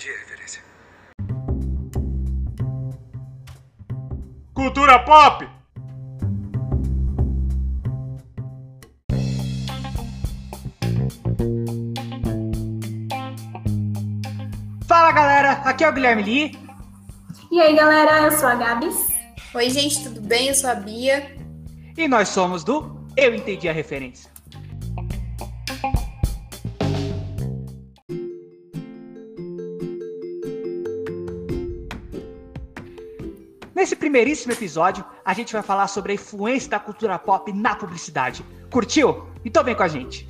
entendi a referência. Cultura pop! Fala galera, aqui é o Guilherme Lee. E aí galera, eu sou a Gabs. Oi gente, tudo bem? Eu sou a Bia. E nós somos do Eu Entendi a Referência. Primeiríssimo episódio, a gente vai falar sobre a influência da cultura pop na publicidade. Curtiu? Então vem com a gente!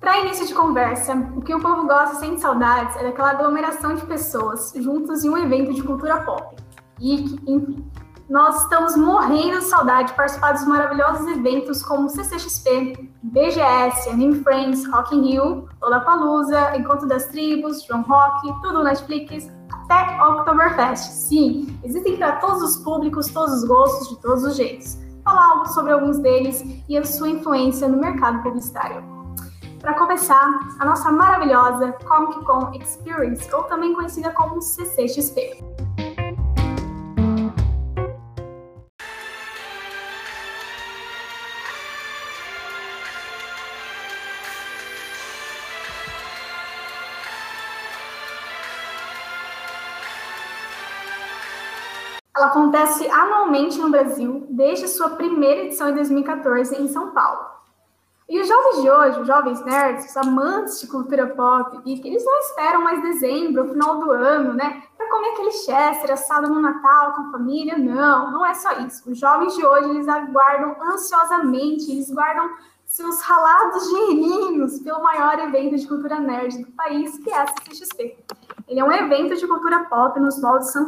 Para início de conversa, o que o povo gosta sente saudades é daquela aglomeração de pessoas juntos em um evento de cultura pop. Geek, enfim. Nós estamos morrendo de saudade de participar dos maravilhosos eventos como CCXP, BGS, Anime Friends, Rock in Rio, Lollapalooza, Encontro das Tribos, João Rock, tudo Netflix, até Oktoberfest. Sim, existem para todos os públicos, todos os gostos, de todos os jeitos. Falar algo sobre alguns deles e a sua influência no mercado publicitário. Para começar, a nossa maravilhosa Comic Con Experience, ou também conhecida como CCXP. Acontece anualmente no Brasil, desde sua primeira edição em 2014 em São Paulo. E os jovens de hoje, os jovens nerds, os amantes de cultura pop, e que eles não esperam mais dezembro, final do ano, né, para comer aquele chester assado no Natal com a família. Não, não é só isso. Os jovens de hoje, eles aguardam ansiosamente, eles guardam seus ralados dinheirinhos pelo maior evento de cultura nerd do país, que é a CCXP. Ele é um evento de cultura pop nos moldes San,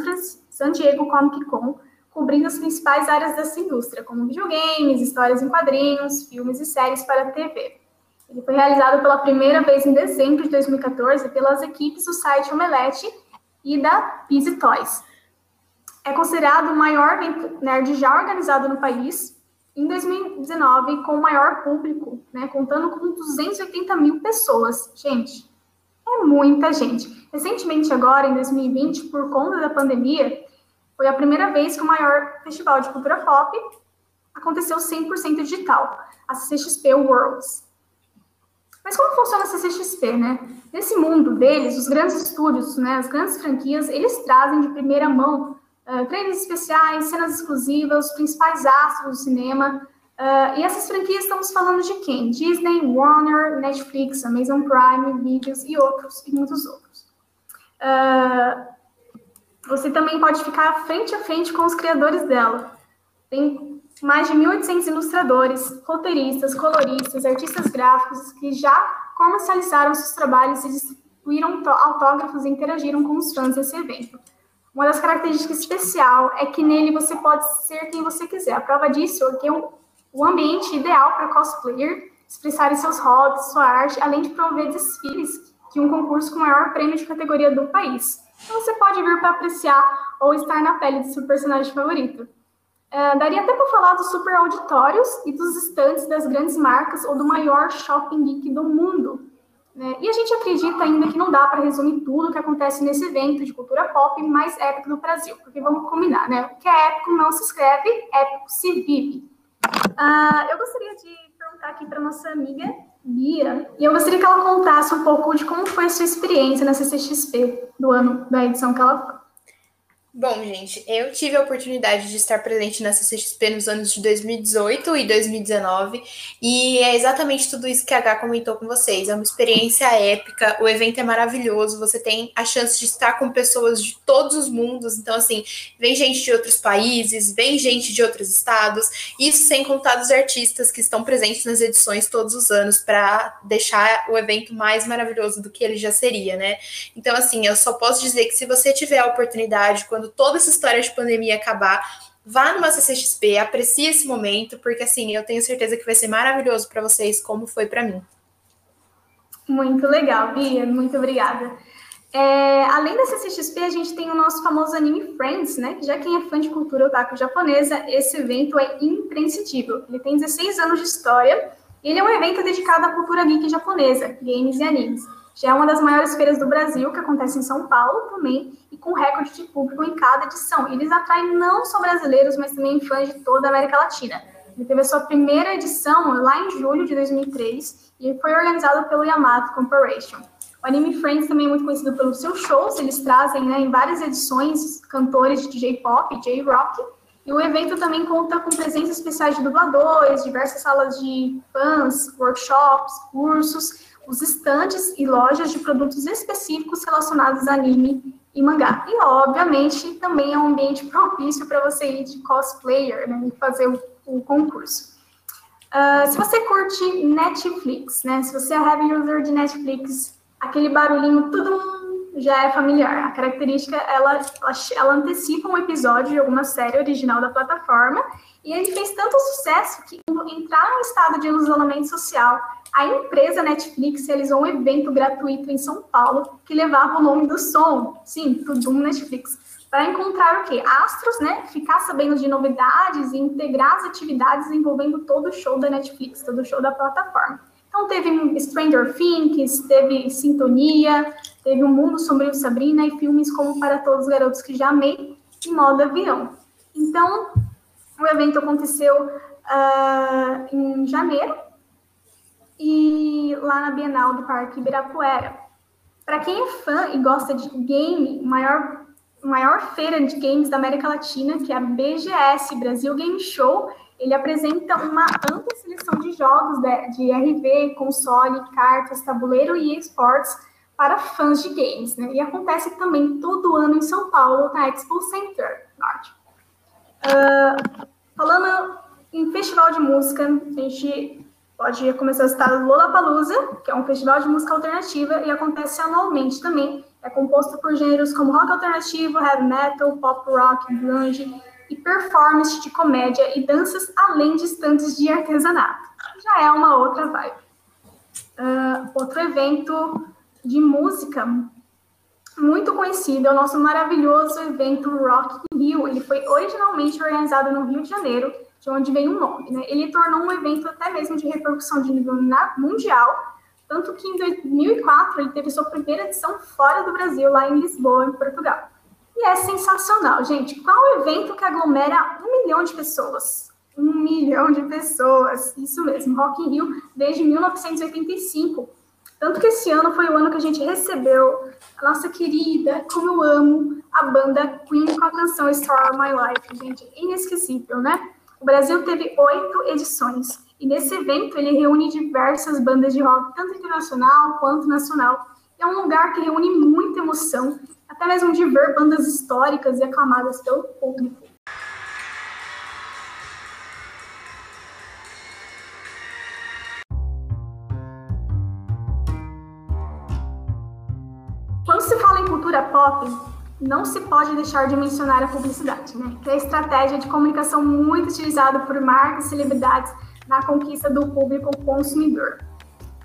San Diego Comic Con, cobrindo as principais áreas dessa indústria, como videogames, histórias em quadrinhos, filmes e séries para TV. Ele foi realizado pela primeira vez em dezembro de 2014 pelas equipes do site Omelete e da Busy Toys. É considerado o maior evento nerd já organizado no país, em 2019, com o maior público, né, contando com 280 mil pessoas. Gente, é muita gente. Recentemente, agora, em 2020, por conta da pandemia, foi a primeira vez que o maior festival de cultura pop aconteceu 100% digital, a CCXP Worlds. Mas como funciona a CCXP, né? Nesse mundo deles, os grandes estúdios, né, as grandes franquias, eles trazem de primeira mão uh, especiais, cenas exclusivas, os principais astros do cinema. Uh, e essas franquias estamos falando de quem? Disney, Warner, Netflix, Amazon Prime, Videos e outros, e muitos outros. Uh, você também pode ficar frente a frente com os criadores dela. Tem mais de 1.800 ilustradores, roteiristas, coloristas, artistas gráficos que já comercializaram seus trabalhos e distribuíram autógrafos e interagiram com os fãs desse evento. Uma das características especial é que nele você pode ser quem você quiser. A prova disso é que é o ambiente ideal para cosplayer expressarem seus hobbies, sua arte, além de promover desfiles de um concurso com o maior prêmio de categoria do país. Então você pode vir para apreciar ou estar na pele de seu personagem favorito. Uh, daria até para falar dos super auditórios e dos estantes das grandes marcas ou do maior shopping geek do mundo. Né? E a gente acredita ainda que não dá para resumir tudo o que acontece nesse evento de cultura pop mais épico do Brasil, porque vamos combinar, né? O que é épico não se escreve, épico se vive. Uh, eu gostaria de perguntar aqui para nossa amiga Bia, e eu gostaria que ela contasse um pouco de como foi a sua experiência na CCXP do ano da edição que ela. Bom, gente, eu tive a oportunidade de estar presente na CCXP nos anos de 2018 e 2019, e é exatamente tudo isso que a H comentou com vocês. É uma experiência épica, o evento é maravilhoso, você tem a chance de estar com pessoas de todos os mundos, então, assim, vem gente de outros países, vem gente de outros estados, isso sem contar os artistas que estão presentes nas edições todos os anos para deixar o evento mais maravilhoso do que ele já seria, né? Então, assim, eu só posso dizer que se você tiver a oportunidade, quando quando toda essa história de pandemia acabar, vá numa CCXP, aprecie esse momento, porque assim, eu tenho certeza que vai ser maravilhoso para vocês, como foi para mim. Muito legal, Bia, muito obrigada. É, além da CCXP, a gente tem o nosso famoso anime Friends, né? Já quem é fã de cultura otaku japonesa, esse evento é imprescindível. Ele tem 16 anos de história e ele é um evento dedicado à cultura geek japonesa, games e animes. Já é uma das maiores feiras do Brasil, que acontece em São Paulo também, e com recorde de público em cada edição. Eles atraem não só brasileiros, mas também fãs de toda a América Latina. Ele teve a sua primeira edição lá em julho de 2003 e foi organizado pelo Yamato Corporation. O Anime Friends também é muito conhecido pelos seus shows, eles trazem né, em várias edições cantores de J-pop, J-rock, e o evento também conta com presença especiais de dubladores, diversas salas de fãs, workshops, cursos, os estantes e lojas de produtos específicos relacionados a anime e mangá. E, obviamente, também é um ambiente propício para você ir de cosplayer né, e fazer o, o concurso. Uh, se você curte Netflix, né, se você é heavy user de Netflix, aquele barulhinho tudo já é familiar. A característica, ela, ela, ela antecipa um episódio de alguma série original da plataforma e ele fez tanto sucesso que, entrar no estado de isolamento social, a empresa Netflix realizou um evento gratuito em São Paulo que levava o nome do som, sim, tudo um Netflix, para encontrar o quê? Astros, né? Ficar sabendo de novidades e integrar as atividades envolvendo todo o show da Netflix, todo o show da plataforma. Então teve Stranger Things, teve Sintonia, teve O Mundo Sombrio Sabrina e filmes como Para Todos os Garotos que Já Amei e Modo Avião. Então, o evento aconteceu uh, em janeiro e lá na Bienal do Parque Ibirapuera. Para quem é fã e gosta de game, maior maior feira de games da América Latina, que é a BGS Brasil Game Show, ele apresenta uma ampla seleção de jogos de, RV, console, cartas, tabuleiro e esportes para fãs de games, né? E acontece também todo ano em São Paulo, na Expo Center Norte. Uh, falando em festival de música, a gente pode começar a citar Lollapalooza, que é um festival de música alternativa e acontece anualmente também. É composto por gêneros como rock alternativo, heavy metal, pop rock, grunge, e performance de comédia e danças, além de estantes de artesanato. Já é uma outra vibe. Uh, outro evento de música muito conhecido é o nosso maravilhoso evento Rock in Rio. Ele foi originalmente organizado no Rio de Janeiro, de onde vem o nome. Né? Ele tornou um evento até mesmo de repercussão de nível mundial, tanto que em 2004 ele teve sua primeira edição fora do Brasil, lá em Lisboa, em Portugal. E é sensacional, gente. Qual evento que aglomera um milhão de pessoas? Um milhão de pessoas, isso mesmo, Rock in Rio, desde 1985. Tanto que esse ano foi o ano que a gente recebeu a nossa querida, como eu amo, a banda Queen com a canção Story of My Life, gente, inesquecível, né? O Brasil teve oito edições, e nesse evento ele reúne diversas bandas de rock, tanto internacional quanto nacional. É um lugar que reúne muita emoção até mesmo de ver bandas históricas e aclamadas pelo público. Pop, não se pode deixar de mencionar a publicidade, né? que é a estratégia de comunicação muito utilizada por marcas e celebridades na conquista do público consumidor.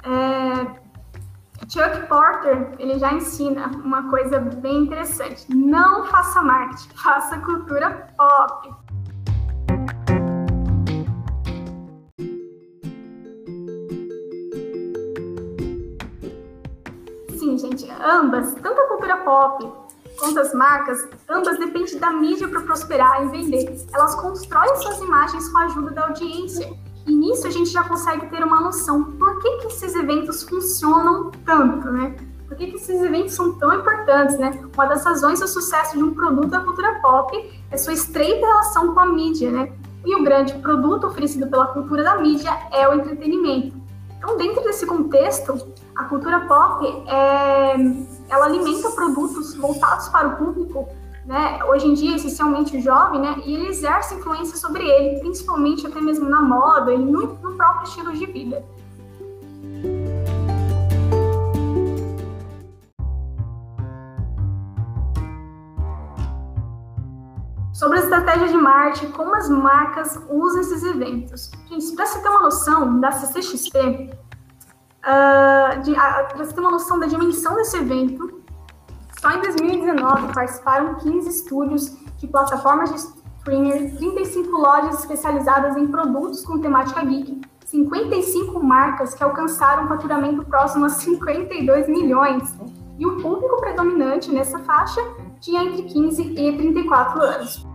É, Chuck Porter, ele já ensina uma coisa bem interessante. Não faça marketing, faça cultura pop. Sim, gente, ambas, tanto a cultura pop quanto as marcas, ambas dependem da mídia para prosperar e vender. Elas constroem suas imagens com a ajuda da audiência e nisso a gente já consegue ter uma noção por que, que esses eventos funcionam tanto, né? Por que, que esses eventos são tão importantes, né? Uma das razões do sucesso de um produto da cultura pop é sua estreita relação com a mídia, né? E o grande produto oferecido pela cultura da mídia é o entretenimento. Então, dentro desse contexto, a cultura pop é, ela alimenta produtos voltados para o público né, hoje em dia, essencialmente jovem, né, e ele exerce influência sobre ele, principalmente até mesmo na moda e no, no próprio estilo de vida. Sobre a estratégia de marketing, como as marcas usam esses eventos. Gente, para você ter uma noção da CCXP, uh, ah, para você ter uma noção da dimensão desse evento, Só em 2019 participaram 15 estúdios de plataformas de streamer, 35 lojas especializadas em produtos com temática geek, 55 marcas que alcançaram um faturamento próximo a 52 milhões. E o público predominante nessa faixa tinha entre 15 e 34 anos.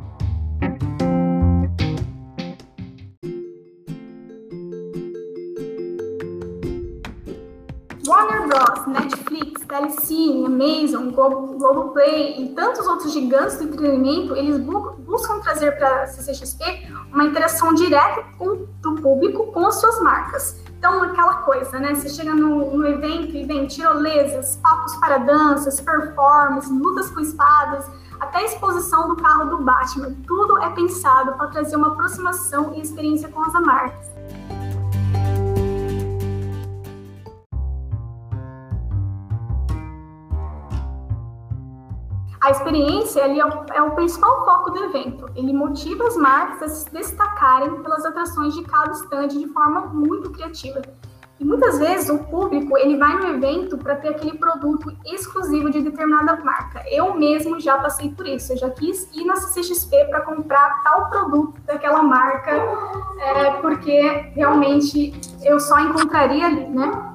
Telecine, Amazon, Globoplay e tantos outros gigantes do entretenimento, eles bu buscam trazer para a CCXP uma interação direta com, do público com as suas marcas. Então, aquela coisa, né? Você chega no, no evento e vem tirolesas, papos para danças, performances, lutas com espadas, até a exposição do carro do Batman. Tudo é pensado para trazer uma aproximação e experiência com as marcas. A experiência ali é o, é o, principal foco do evento. Ele motiva as marcas a se destacarem pelas atrações de cada estande de forma muito criativa. E muitas vezes o público ele vai no evento para ter aquele produto exclusivo de determinada marca. Eu mesmo já passei por isso. Eu já quis ir na CCXP para comprar tal produto daquela marca, é, porque realmente eu só encontraria ali, né?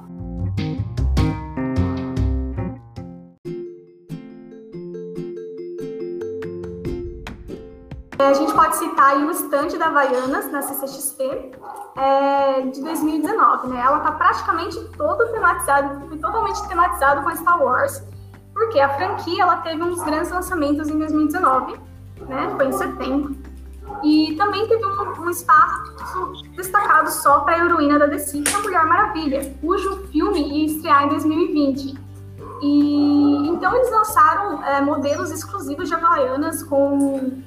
A gente pode citar aí o estande da Havaianas na CCXP é, de 2019, né? Ela está praticamente todo tematizado, totalmente tematizado com Star Wars, porque a franquia ela teve uns grandes lançamentos em 2019, né? Foi em setembro. E também teve um, um espaço destacado só para a heroína da DC, que é a Mulher Maravilha, cujo filme ia estrear em 2020. E então eles lançaram é, modelos exclusivos de Havaianas com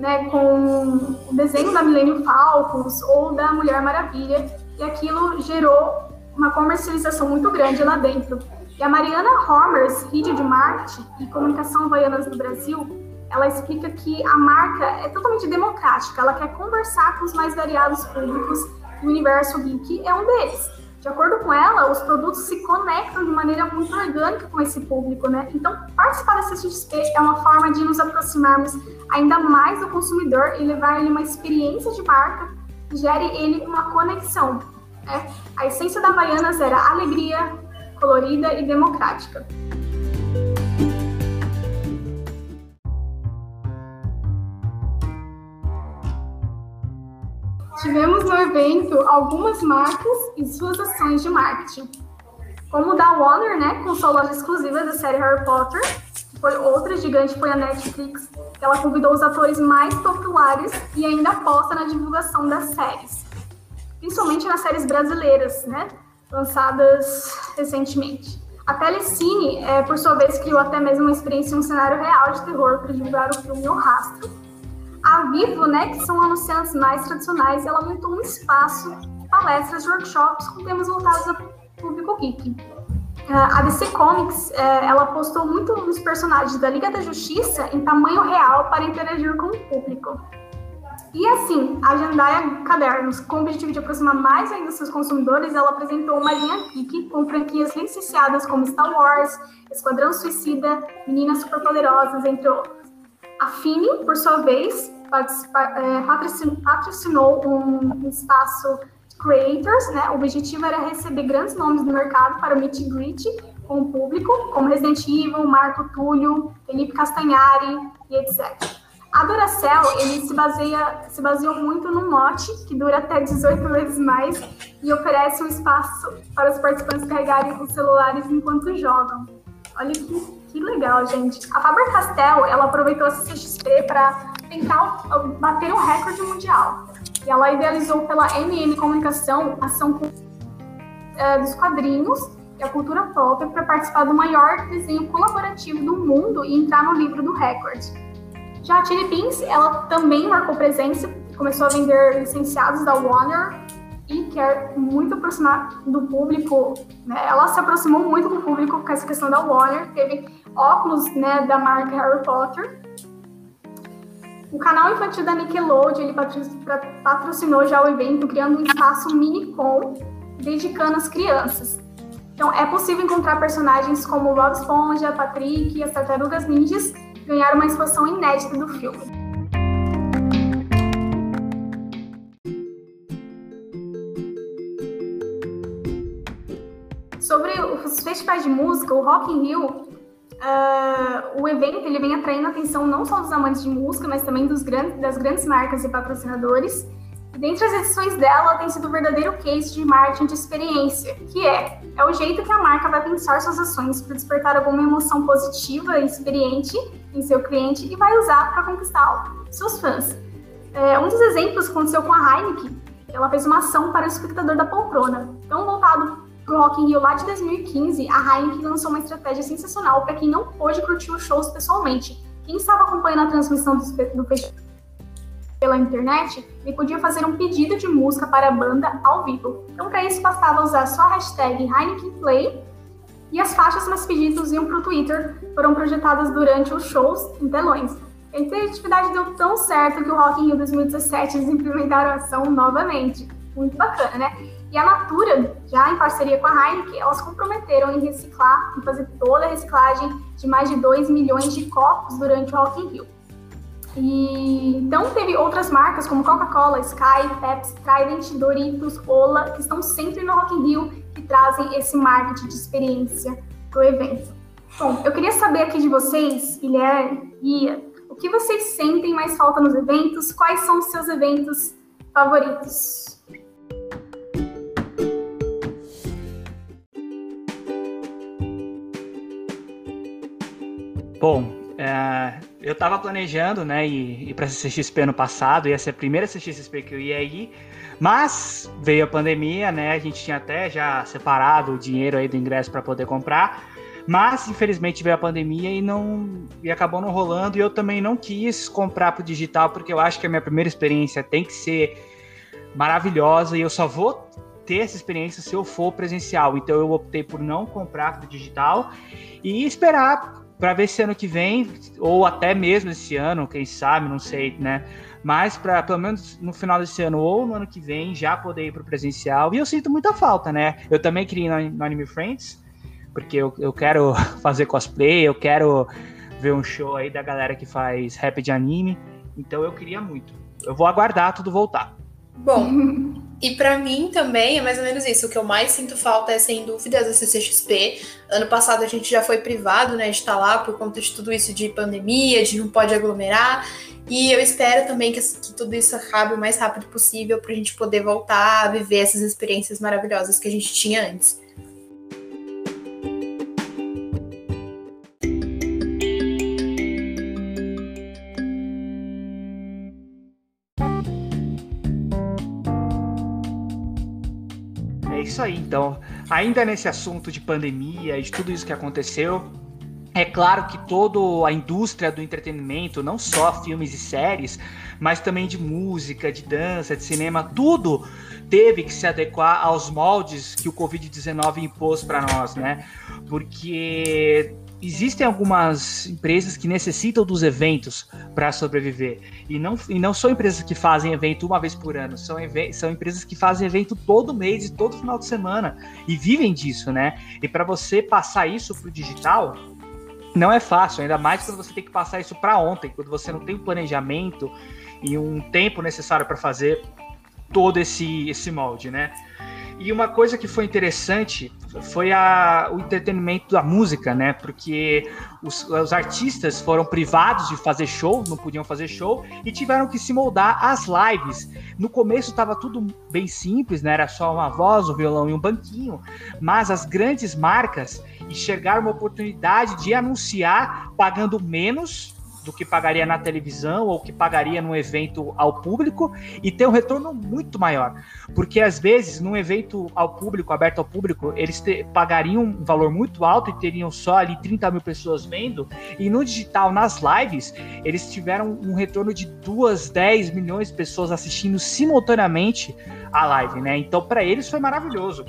né, com o desenho da Millennium Falcons ou da Mulher Maravilha, e aquilo gerou uma comercialização muito grande lá dentro. E a Mariana Hormers, vídeo de marketing e comunicação havaianas no Brasil, ela explica que a marca é totalmente democrática, ela quer conversar com os mais variados públicos e o universo geek é um deles. De acordo com ela, os produtos se conectam de maneira muito orgânica com esse público, né? Então, participar da CXP é uma forma de nos aproximarmos ainda mais do consumidor e levar ele uma experiência de marca gere ele uma conexão. Né? A essência da Baianas era alegria, colorida e democrática. Tivemos no evento algumas marcas e suas ações de marketing, como o da Warner, né, com sua loja exclusiva da série Harry Potter, foi outra gigante foi a Netflix, ela convidou os atores mais populares e ainda aposta na divulgação das séries, principalmente nas séries brasileiras, né, lançadas recentemente. A Telecine, é, por sua vez, criou até mesmo uma experiência em um cenário real de terror para divulgar o filme O Rastro, a Vivo, né, que são anunciantes mais tradicionais, ela montou um espaço, palestras, workshops com temas voltados ao público geek. A DC Comics, é, ela postou muito nos personagens da Liga da Justiça em tamanho real para interagir com o público. E assim, a Jandaia Cadernos, com o objetivo de aproximar mais ainda seus consumidores, ela apresentou uma linha geek com franquias licenciadas como Star Wars, Esquadrão Suicida, Meninas Superpoderosas, entre outros. A Fini, por sua vez, é, patrocinou um espaço creators, né? O objetivo era receber grandes nomes do mercado para o meet and greet com o público, como Resident Evil, Marco Túlio, Felipe Castanhari e etc. A Duracell, ele se baseia, se baseou muito no mote, que dura até 18 vezes mais, e oferece um espaço para os participantes carregarem os celulares enquanto jogam. Olha que que legal, gente. A Faber-Castell, ela aproveitou a CXP para tentar bater um recorde mundial. E ela idealizou pela MM Comunicação ação é, dos quadrinhos e a cultura pop para participar do maior desenho colaborativo do mundo e entrar no livro do recorde. Já a Chili Beans, ela também marcou presença, começou a vender licenciados da Warner e quer muito aproximar do público. Né? Ela se aproximou muito do público com essa questão da Warner, teve óculos né, da marca Harry Potter. O canal infantil da Nickelodeon ele patrocinou já o evento, criando um espaço mini-com, dedicando às crianças. Então, é possível encontrar personagens como Bob Esponja, Patrick e as Tartarugas Ninjas ganhar uma exposição inédita do filme. Sobre os festivais de música, o Rock in Rio, uh, o evento ele vem atraindo a atenção não só dos amantes de música, mas também dos grandes, das grandes marcas e patrocinadores. Dentre as edições dela, tem sido o um verdadeiro case de marketing de experiência, que é, é o jeito que a marca vai pensar suas ações para despertar alguma emoção positiva e experiente em seu cliente e vai usar para conquistar seus fãs. É, um dos exemplos aconteceu com a Heineken, ela fez uma ação para o espectador da poltrona. Então, voltado para o Rock in Rio lá de 2015, a Heineken lançou uma estratégia sensacional para quem não pôde curtir os shows pessoalmente. Quem estava acompanhando a transmissão do, do festival pela internet, ele podia fazer um pedido de música para a banda ao vivo. Então, para isso, bastava usar só a hashtag HeinekenPlay e as faixas mais pedidos iam para o Twitter, foram projetadas durante os shows em telões. A interatividade deu tão certo que o Rock in Rio 2017 eles implementaram a ação novamente. Muito bacana, né? E a Natura, já em parceria com a Heineken, elas comprometeram em reciclar, em fazer toda a reciclagem de mais de 2 milhões de copos durante o Rock in Rio. E então teve outras marcas como Coca-Cola, Sky, Pepsi, Trident, Doritos, Ola, que estão sempre no Rock in Rio e trazem esse marketing de experiência para o evento. Bom, eu queria saber aqui de vocês, Guilherme, Ia, o que vocês sentem mais falta nos eventos? Quais são os seus eventos favoritos? Bom, é, eu tava planejando, né, ir, ir pra CXP ano passado, ia ser a primeira CXP que eu ia ir, mas veio a pandemia, né, a gente tinha até já separado o dinheiro aí do ingresso para poder comprar, mas infelizmente veio a pandemia e não e acabou não rolando e eu também não quis comprar pro digital porque eu acho que a minha primeira experiência tem que ser maravilhosa e eu só vou ter essa experiência se eu for presencial. Então eu optei por não comprar pro digital e esperar para ver se ano que vem, ou até mesmo esse ano, quem sabe, não sei, né? Mas para pelo menos no final desse ano ou no ano que vem já poder ir para o presencial. E eu sinto muita falta, né? Eu também queria ir no, no Anime Friends, porque eu, eu quero fazer cosplay, eu quero ver um show aí da galera que faz rap de anime. Então eu queria muito. Eu vou aguardar tudo voltar. Bom, e para mim também é mais ou menos isso. O que eu mais sinto falta é, sem dúvidas, a CCXP. Ano passado a gente já foi privado, né, de estar lá por conta de tudo isso de pandemia, de não pode aglomerar. E eu espero também que, que tudo isso acabe o mais rápido possível para a gente poder voltar a viver essas experiências maravilhosas que a gente tinha antes. Então, ainda nesse assunto de pandemia e de tudo isso que aconteceu, é claro que toda a indústria do entretenimento, não só filmes e séries, mas também de música, de dança, de cinema, tudo teve que se adequar aos moldes que o Covid-19 impôs para nós, né? Porque existem algumas empresas que necessitam dos eventos para sobreviver. E não, e não são empresas que fazem evento uma vez por ano, são, são empresas que fazem evento todo mês e todo final de semana e vivem disso, né? E para você passar isso para o digital, não é fácil, ainda mais quando você tem que passar isso para ontem, quando você não tem um planejamento e um tempo necessário para fazer todo esse, esse molde, né? E uma coisa que foi interessante foi a, o entretenimento da música, né? Porque os, os, artistas foram privados de fazer show, não podiam fazer show, e tiveram que se moldar às lives. No começo estava tudo bem simples, né? Era só uma voz, um violão e um banquinho, mas as grandes marcas enxergaram uma oportunidade de anunciar pagando menos do que pagaria na televisão ou que pagaria num evento ao público e ter um retorno muito maior. Porque às vezes, num evento ao público, aberto ao público, eles te, pagariam um valor muito alto e teriam só ali 30 mil pessoas vendo, e no digital, nas lives, eles tiveram um retorno de 2, 10 milhões de pessoas assistindo simultaneamente a live, né? Então, para eles foi maravilhoso.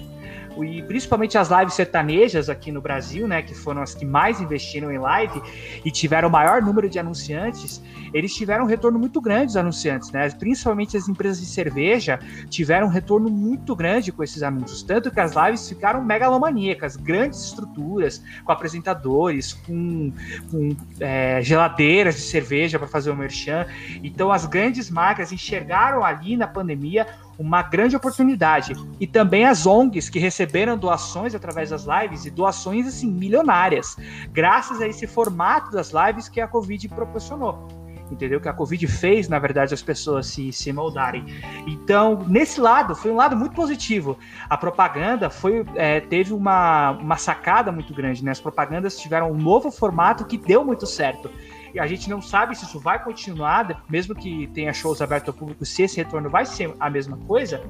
E principalmente as lives sertanejas aqui no Brasil, né, que foram as que mais investiram em live e tiveram o maior número de anunciantes, eles tiveram um retorno muito grande, os anunciantes, né? Principalmente as empresas de cerveja tiveram um retorno muito grande com esses anúncios, tanto que as lives ficaram megalomaníacas, grandes estruturas, com apresentadores, com, com é, geladeiras de cerveja para fazer o merchan. Então as grandes marcas enxergaram ali na pandemia uma grande oportunidade. E também as ONGs que receberam doações através das lives, e doações assim milionárias, graças a esse formato das lives que a Covid proporcionou entendeu? Que a Covid fez, na verdade, as pessoas se, se moldarem. Então, nesse lado, foi um lado muito positivo. A propaganda foi é, teve uma, uma sacada muito grande, né? As propagandas tiveram um novo formato que deu muito certo. E a gente não sabe se isso vai continuar, mesmo que tenha shows abertos ao público, se esse retorno vai ser a mesma coisa,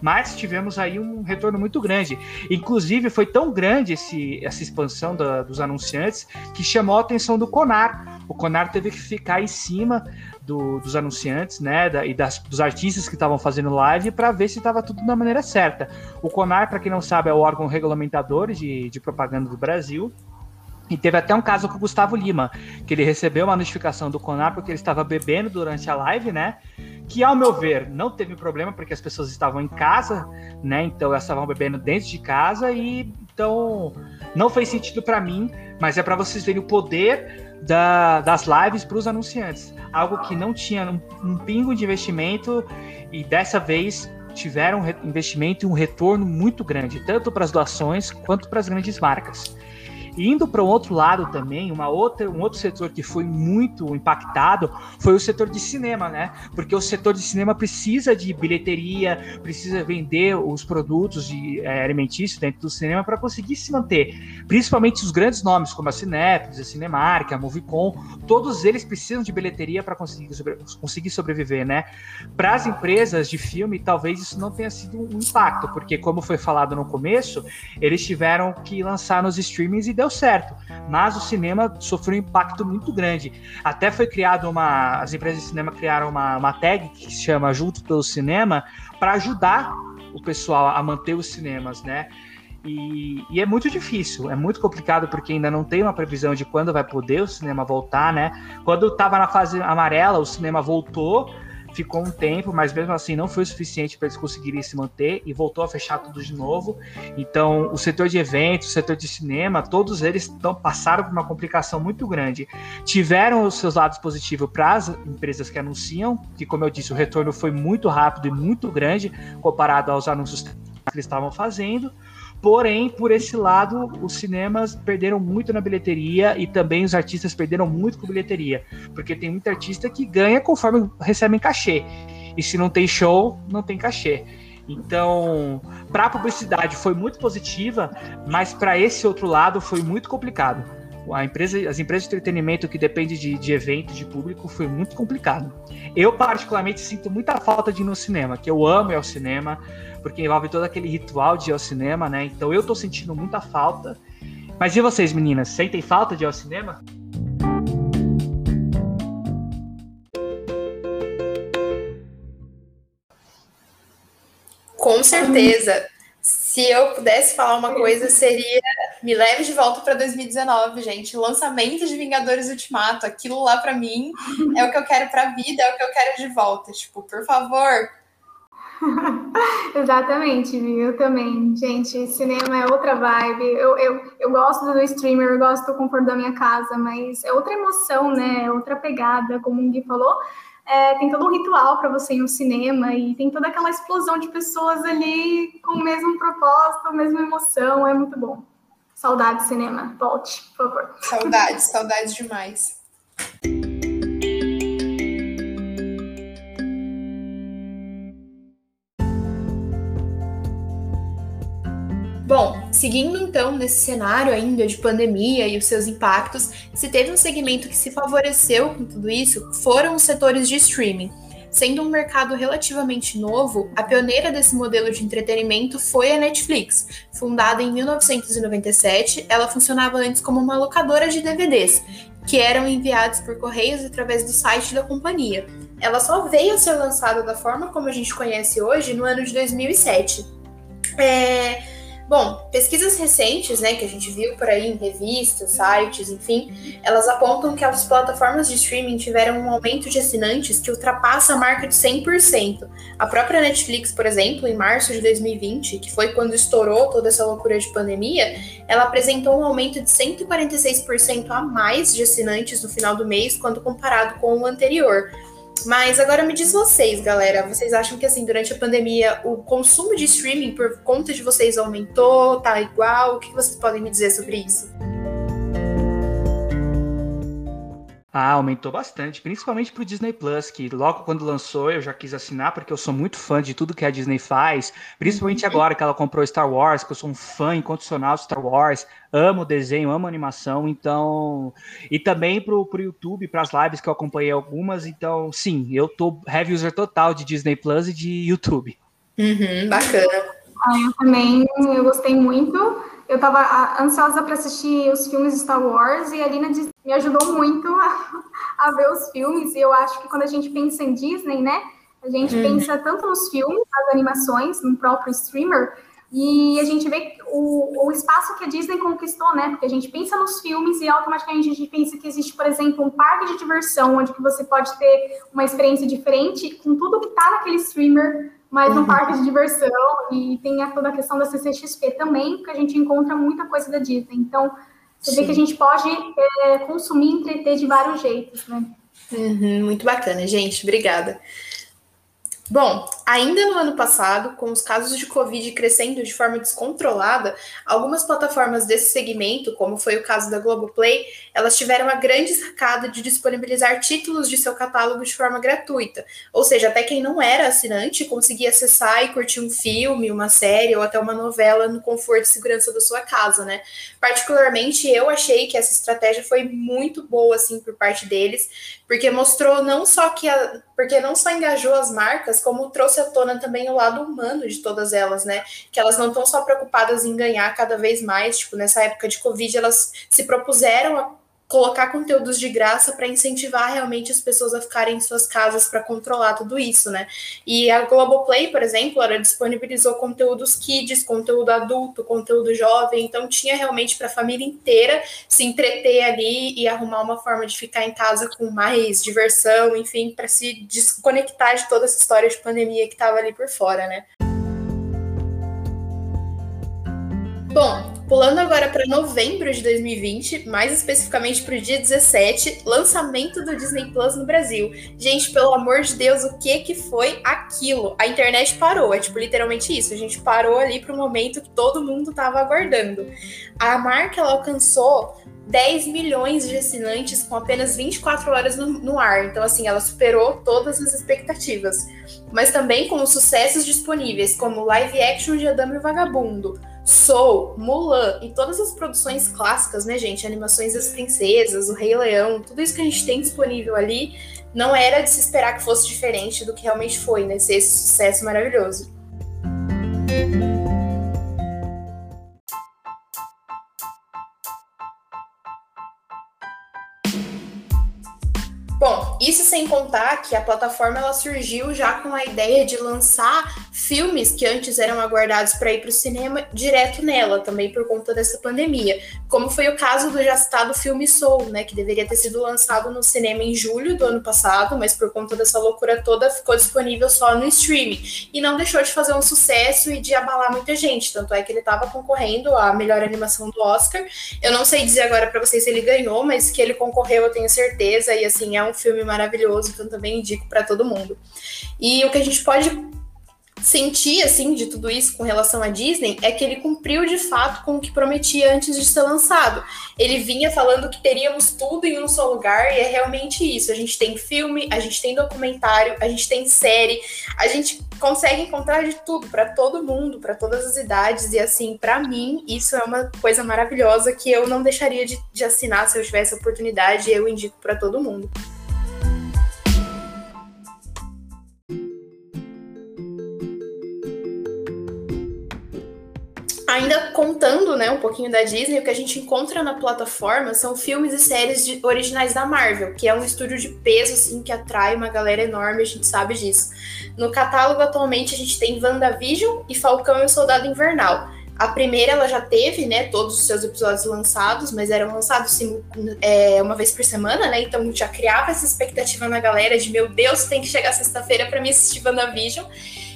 mas tivemos aí um retorno muito grande. Inclusive, foi tão grande esse, essa expansão da, dos anunciantes que chamou a atenção do Conar. O Conar teve que ficar em cima do, dos anunciantes, né, da, e das, dos artistas que estavam fazendo live para ver se estava tudo da maneira certa. O Conar, para quem não sabe, é o órgão regulamentador de, de propaganda do Brasil. E teve até um caso com o Gustavo Lima, que ele recebeu uma notificação do Conar porque ele estava bebendo durante a live, né? Que, ao meu ver, não teve problema, porque as pessoas estavam em casa, né? Então elas estavam bebendo dentro de casa e então não fez sentido para mim, mas é para vocês verem o poder da, das lives para os anunciantes. Algo que não tinha um, um pingo de investimento e dessa vez tiveram um investimento e um retorno muito grande, tanto para as doações quanto para as grandes marcas. Indo para o outro lado também, uma outra, um outro setor que foi muito impactado foi o setor de cinema, né? Porque o setor de cinema precisa de bilheteria, precisa vender os produtos de é, alimentícios dentro do cinema para conseguir se manter. Principalmente os grandes nomes, como a Cinépolis, a Cinemark, a Movicon, todos eles precisam de bilheteria para conseguir, sobre, conseguir sobreviver, né? Para as empresas de filme, talvez isso não tenha sido um impacto, porque como foi falado no começo, eles tiveram que lançar nos streamings e deu deu certo, mas o cinema sofreu um impacto muito grande. Até foi criado uma. As empresas de cinema criaram uma, uma tag que se chama Junto pelo Cinema para ajudar o pessoal a manter os cinemas, né? E, e, é muito difícil, é muito complicado porque ainda não tem uma previsão de quando vai poder o cinema voltar, né? Quando estava na fase amarela, o cinema voltou, ficou um tempo, mas mesmo assim não foi o suficiente para eles conseguirem se manter e voltou a fechar tudo de novo. Então, o setor de eventos, o setor de cinema, todos eles tão, passaram por uma complicação muito grande. Tiveram os seus lados positivos para as empresas que anunciam, que, como eu disse, o retorno foi muito rápido e muito grande comparado aos anúncios que eles estavam fazendo. Porém, por esse lado, os cinemas perderam muito na bilheteria e também os artistas perderam muito com bilheteria, porque tem muita artista que ganha conforme recebem cachê. E se não tem show, não tem cachê. Então, para a publicidade foi muito positiva, mas para esse outro lado foi muito complicado. A empresa, as empresas de entretenimento que dependem de, de eventos, de público, foi muito complicado. Eu, particularmente, sinto muita falta de ir no cinema, que eu amo ir ao cinema, porque envolve todo aquele ritual de ir ao cinema, né? Então eu tô sentindo muita falta. Mas e vocês, meninas? Sentem falta de ir ao cinema? Com certeza. Se eu pudesse falar uma coisa, seria me leve de volta para 2019, gente. Lançamento de Vingadores Ultimato, aquilo lá para mim é o que eu quero para a vida, é o que eu quero de volta. Tipo, por favor, Exatamente, eu também. Gente, cinema é outra vibe. Eu, eu, eu gosto do streamer, eu gosto do conforto da minha casa, mas é outra emoção, né? É outra pegada, como o Gui falou. É, tem todo um ritual para você ir no cinema e tem toda aquela explosão de pessoas ali com o mesmo propósito, a mesma emoção. É muito bom. Saudade cinema. Volte, por favor. Saudades, saudades demais. Seguindo então nesse cenário ainda de pandemia e os seus impactos, se teve um segmento que se favoreceu com tudo isso, foram os setores de streaming. Sendo um mercado relativamente novo, a pioneira desse modelo de entretenimento foi a Netflix. Fundada em 1997, ela funcionava antes como uma locadora de DVDs, que eram enviados por correios através do site da companhia. Ela só veio a ser lançada da forma como a gente conhece hoje no ano de 2007. É Bom, pesquisas recentes, né, que a gente viu por aí em revistas, sites, enfim, elas apontam que as plataformas de streaming tiveram um aumento de assinantes que ultrapassa a marca de 100%. A própria Netflix, por exemplo, em março de 2020, que foi quando estourou toda essa loucura de pandemia, ela apresentou um aumento de 146% a mais de assinantes no final do mês quando comparado com o anterior. Mas agora me diz vocês, galera, vocês acham que assim, durante a pandemia, o consumo de streaming por conta de vocês aumentou, tá igual? O que vocês podem me dizer sobre isso? Ah, aumentou bastante, principalmente pro Disney Plus, que logo quando lançou eu já quis assinar, porque eu sou muito fã de tudo que a Disney faz, principalmente uhum. agora que ela comprou Star Wars, que eu sou um fã incondicional de Star Wars, amo desenho, amo animação, então. E também pro, pro YouTube, pras lives que eu acompanhei algumas, então, sim, eu tô heavy user total de Disney Plus e de YouTube. Uhum, bacana. Ah, eu também, eu gostei muito. Eu tava ansiosa para assistir os filmes Star Wars e ali na Disney me ajudou muito a, a, ver os filmes. E eu acho que quando a gente pensa em Disney, né, a gente uhum. pensa tanto nos filmes, nas animações, no próprio streamer, e a gente vê o, o espaço que a Disney conquistou, né? Porque a gente pensa nos filmes e automaticamente a gente pensa que existe, por exemplo, um parque de diversão onde que você pode ter uma experiência diferente com tudo que tá naquele streamer, mas uhum. um parque de diversão e tem a, toda a questão da CCXP também, que a gente encontra muita coisa da Disney. Então, você Sim. vê que a gente pode é, consumir e entreter de vários jeitos, né? Uhum, muito bacana, gente. Obrigada. Bom, ainda no ano passado, com os casos de Covid crescendo de forma descontrolada, algumas plataformas desse segmento, como foi o caso da Globoplay, elas tiveram a grande sacada de disponibilizar títulos de seu catálogo de forma gratuita. Ou seja, até quem não era assinante conseguia acessar e curtir um filme, uma série ou até uma novela no conforto e segurança da sua casa, né? Particularmente, eu achei que essa estratégia foi muito boa, assim, por parte deles, porque mostrou não só que a, porque não só engajou as marcas, como trouxe à tona também o lado humano de todas elas, né? Que elas não estão só preocupadas em ganhar cada vez mais, tipo, nessa época de Covid, elas se propuseram a colocar conteúdos de graça para incentivar realmente as pessoas a ficarem em suas casas para controlar tudo isso, né? E a Globoplay, por exemplo, ela disponibilizou conteúdos kids, conteúdo adulto, conteúdo jovem, então tinha realmente para a família inteira se entreter ali e arrumar uma forma de ficar em casa com mais diversão, enfim, para se desconectar de toda essa história de pandemia que estava ali por fora, né? Bom, Pulando agora para novembro de 2020, mais especificamente para o dia 17, lançamento do Disney Plus no Brasil. Gente, pelo amor de Deus, o que que foi aquilo? A internet parou, é tipo literalmente isso. A gente parou ali para o momento que todo mundo estava aguardando. A marca ela alcançou 10 milhões de assinantes com apenas 24 horas no, no, ar. Então, assim, ela superou todas as expectativas. Mas também com os sucessos disponíveis, como live action de Adamo e Vagabundo, Soul, Mulan e todas as produções clássicas, né, gente? Animações das princesas, o Rei Leão, tudo isso que a gente tem disponível ali, não era de se esperar que fosse diferente do que realmente foi, né? Ser esse sucesso maravilhoso. Isso sem contar que a plataforma ela surgiu já com a ideia de lançar filmes que antes eram aguardados para ir para o cinema direto nela, também por conta dessa pandemia. Como foi o caso do já citado filme Soul, né, que deveria ter sido lançado no cinema em julho do ano passado, mas por conta dessa loucura toda ficou disponível só no streaming. E não deixou de fazer um sucesso e de abalar muita gente. Tanto é que ele estava concorrendo à melhor animação do Oscar. Eu não sei dizer agora para vocês se ele ganhou, mas que ele concorreu eu tenho certeza. E assim, é um filme maravilhoso, então também indico para todo mundo. E o que a gente pode sentir assim de tudo isso com relação à Disney é que ele cumpriu de fato com o que prometia antes de ser lançado. Ele vinha falando que teríamos tudo em um só lugar e é realmente isso. A gente tem filme, a gente tem documentário, a gente tem série, a gente consegue encontrar de tudo para todo mundo, para todas as idades e assim, para mim isso é uma coisa maravilhosa que eu não deixaria de, de assinar se eu tivesse a oportunidade. E eu indico para todo mundo. Ainda contando, né, um pouquinho da Disney, o que a gente encontra na plataforma são filmes e séries de, originais da Marvel, que é um estúdio de peso, assim, que atrai uma galera enorme, a gente sabe disso. No catálogo, atualmente, a gente tem WandaVision e Falcão e o Soldado Invernal. A primeira ela já teve, né, todos os seus episódios lançados, mas eram lançados é, uma vez por semana, né? Então já criava essa expectativa na galera de meu Deus, tem que chegar sexta-feira para me assistir WandaVision.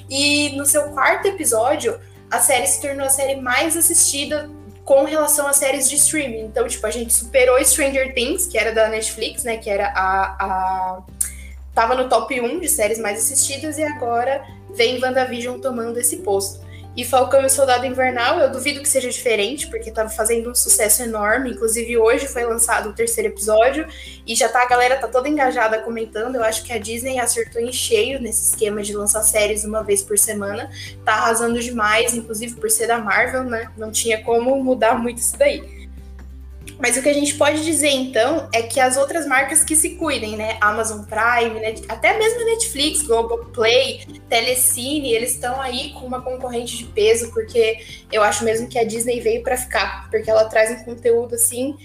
E no seu quarto episódio, a série se tornou a série mais assistida com relação às séries de streaming. Então, tipo, a gente superou Stranger Things, que era da Netflix, né? Que era a, a tava no top 1 de séries mais assistidas e agora vem WandaVision tomando esse posto. E Falcão e Soldado Invernal, eu duvido que seja diferente, porque estava fazendo um sucesso enorme. Inclusive, hoje foi lançado o terceiro episódio e já tá, a galera tá toda engajada comentando. Eu acho que a Disney acertou em cheio nesse esquema de lançar séries uma vez por semana. Tá arrasando demais, inclusive por ser da Marvel, né? Não tinha como mudar muito isso daí. Mas o que a gente pode dizer então é que as outras marcas que se cuidem, né? Amazon Prime, né? até mesmo Netflix, Globoplay, Telecine, eles estão aí com uma concorrente de peso, porque eu acho mesmo que a Disney veio para ficar, porque ela traz um conteúdo assim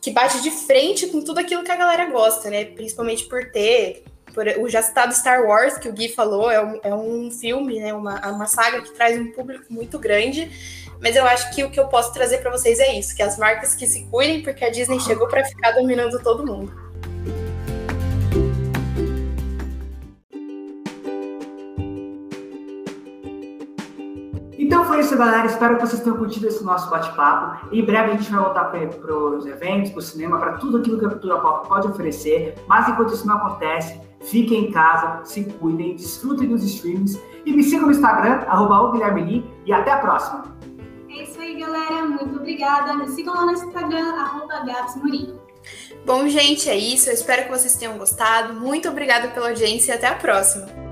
que bate de frente com tudo aquilo que a galera gosta, né? Principalmente por ter por, o já citado Star Wars, que o Gui falou, é um, é um filme, né? Uma, uma saga que traz um público muito grande. Mas eu acho que o que eu posso trazer para vocês é isso, que as marcas que se cuidem, porque a Disney chegou para ficar dominando todo mundo. Então foi isso, galera. Espero que vocês tenham curtido esse nosso bate-papo. Em breve a gente vai voltar para os eventos, para o cinema, para tudo aquilo que a cultura pop pode oferecer. Mas enquanto isso não acontece, fiquem em casa, se cuidem, desfrutem dos streams e me sigam no Instagram, arroba e até a próxima! Galera. Muito obrigada. Me sigam lá no Instagram, arroba Bom, gente, é isso. Eu espero que vocês tenham gostado. Muito obrigada pela audiência e até a próxima.